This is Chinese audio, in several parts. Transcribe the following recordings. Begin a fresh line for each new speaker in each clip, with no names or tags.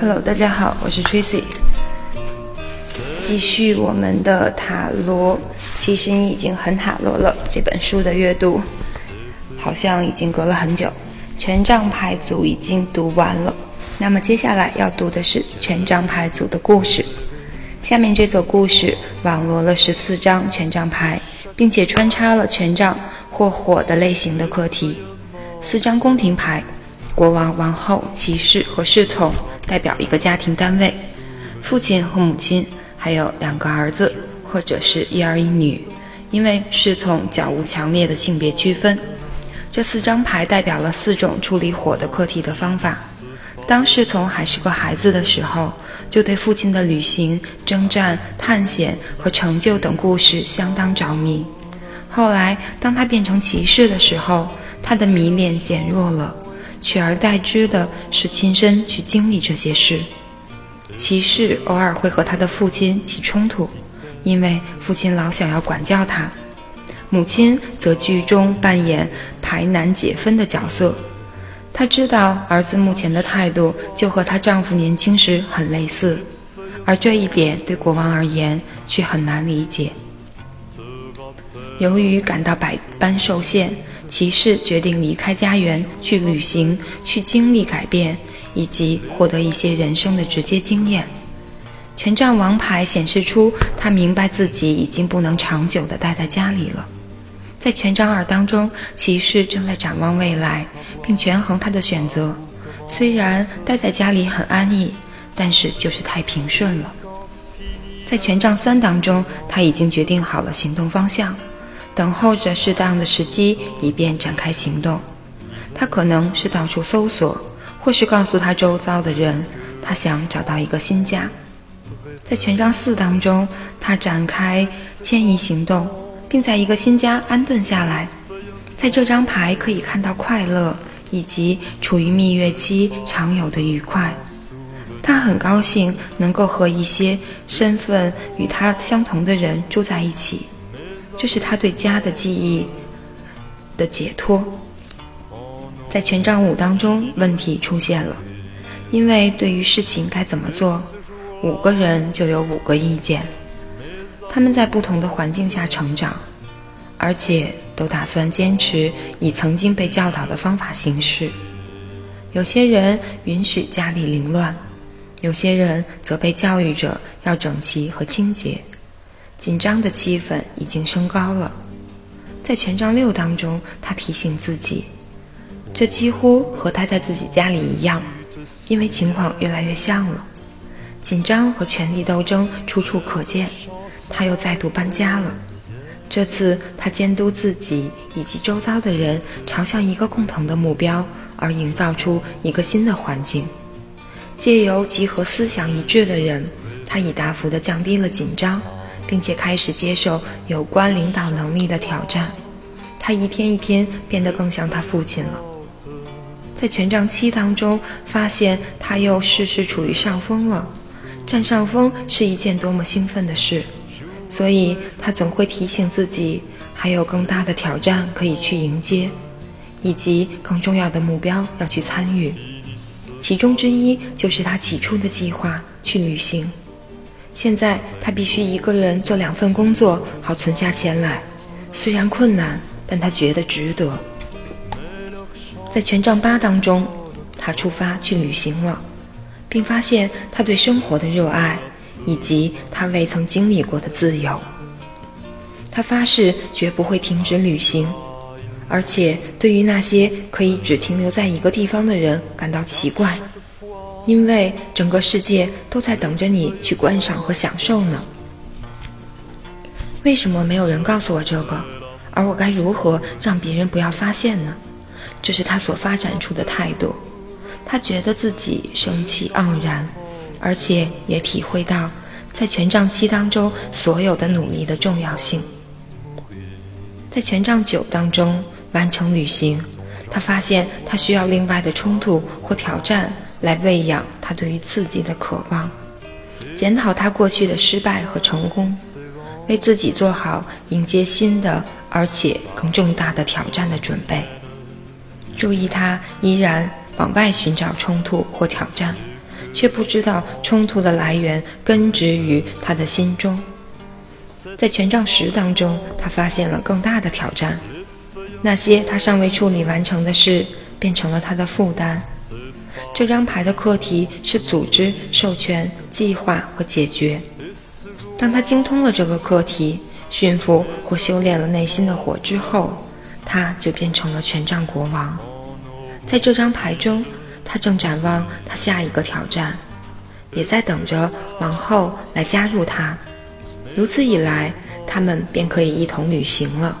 Hello，大家好，我是 Tracy。继续我们的塔罗，其实你已经很塔罗了。这本书的阅读好像已经隔了很久，权杖牌组已经读完了。那么接下来要读的是权杖牌组的故事。下面这则故事网罗了十四张权杖牌，并且穿插了权杖或火的类型的课题。四张宫廷牌，国王、王后、骑士和侍从代表一个家庭单位，父亲和母亲，还有两个儿子，或者是一儿一女。因为侍从较无强烈的性别区分。这四张牌代表了四种处理火的课题的方法。当侍从还是个孩子的时候，就对父亲的旅行、征战、探险和成就等故事相当着迷。后来，当他变成骑士的时候，他的迷恋减弱了，取而代之的是亲身去经历这些事。骑士偶尔会和他的父亲起冲突，因为父亲老想要管教他；母亲则剧中扮演排难解纷的角色。她知道儿子目前的态度就和她丈夫年轻时很类似，而这一点对国王而言却很难理解。由于感到百般受限。骑士决定离开家园去旅行，去经历改变，以及获得一些人生的直接经验。权杖王牌显示出他明白自己已经不能长久地待在家里了。在权杖二当中，骑士正在展望未来，并权衡他的选择。虽然待在家里很安逸，但是就是太平顺了。在权杖三当中，他已经决定好了行动方向。等候着适当的时机，以便展开行动。他可能是到处搜索，或是告诉他周遭的人，他想找到一个新家。在权杖四当中，他展开迁移行动，并在一个新家安顿下来。在这张牌可以看到快乐，以及处于蜜月期常有的愉快。他很高兴能够和一些身份与他相同的人住在一起。这是他对家的记忆的解脱。在权杖五当中，问题出现了，因为对于事情该怎么做，五个人就有五个意见。他们在不同的环境下成长，而且都打算坚持以曾经被教导的方法行事。有些人允许家里凌乱，有些人则被教育着要整齐和清洁。紧张的气氛已经升高了，在权杖六当中，他提醒自己，这几乎和待在自己家里一样，因为情况越来越像了，紧张和权力斗争处处可见。他又再度搬家了，这次他监督自己以及周遭的人朝向一个共同的目标，而营造出一个新的环境，借由集合思想一致的人，他已大幅地降低了紧张。并且开始接受有关领导能力的挑战，他一天一天变得更像他父亲了。在权杖七当中，发现他又事事处于上风了。占上风是一件多么兴奋的事，所以他总会提醒自己，还有更大的挑战可以去迎接，以及更重要的目标要去参与。其中之一就是他起初的计划去旅行。现在他必须一个人做两份工作，好存下钱来。虽然困难，但他觉得值得。在权杖八当中，他出发去旅行了，并发现他对生活的热爱，以及他未曾经历过的自由。他发誓绝不会停止旅行，而且对于那些可以只停留在一个地方的人感到奇怪。因为整个世界都在等着你去观赏和享受呢。为什么没有人告诉我这个？而我该如何让别人不要发现呢？这是他所发展出的态度。他觉得自己生气盎然，而且也体会到在权杖七当中所有的努力的重要性。在权杖九当中完成旅行，他发现他需要另外的冲突或挑战。来喂养他对于刺激的渴望，检讨他过去的失败和成功，为自己做好迎接新的而且更重大的挑战的准备。注意他依然往外寻找冲突或挑战，却不知道冲突的来源根植于他的心中。在权杖十当中，他发现了更大的挑战，那些他尚未处理完成的事变成了他的负担。这张牌的课题是组织、授权、计划和解决。当他精通了这个课题，驯服或修炼了内心的火之后，他就变成了权杖国王。在这张牌中，他正展望他下一个挑战，也在等着王后来加入他。如此一来，他们便可以一同旅行了。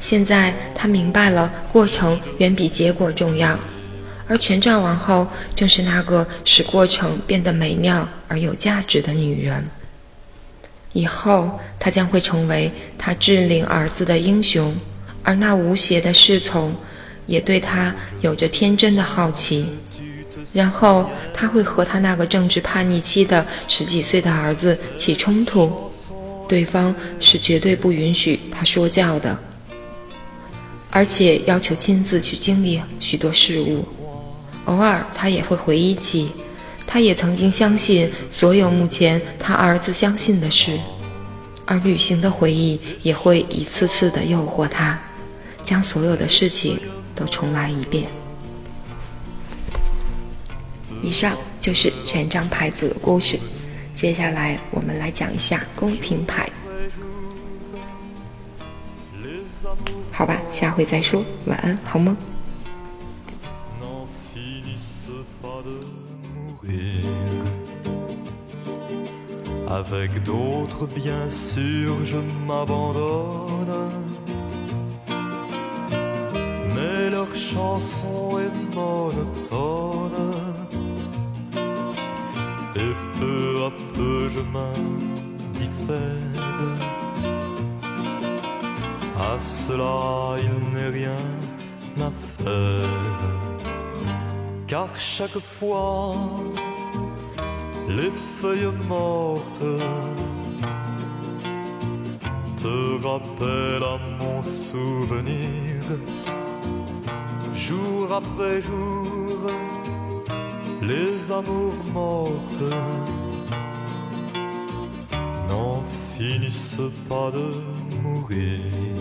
现在他明白了，过程远比结果重要。而权杖王后正是那个使过程变得美妙而有价值的女人。以后，她将会成为他治领儿子的英雄，而那无邪的侍从也对他有着天真的好奇。然后，他会和他那个正值叛逆期的十几岁的儿子起冲突，对方是绝对不允许他说教的，而且要求亲自去经历许多事物。偶尔，他也会回忆起，他也曾经相信所有目前他儿子相信的事，而旅行的回忆也会一次次的诱惑他，将所有的事情都重来一遍。以上就是权杖牌组的故事，接下来我们来讲一下宫廷牌。好吧，下回再说，晚安，好梦。
Avec d'autres, bien sûr, je m'abandonne. Mais leur chanson est monotone. Et peu à peu je m'indiffère. À cela, il n'est rien à faire. Car chaque fois, les feuilles mortes te rappellent à mon souvenir, jour après jour, les amours mortes n'en finissent pas de mourir.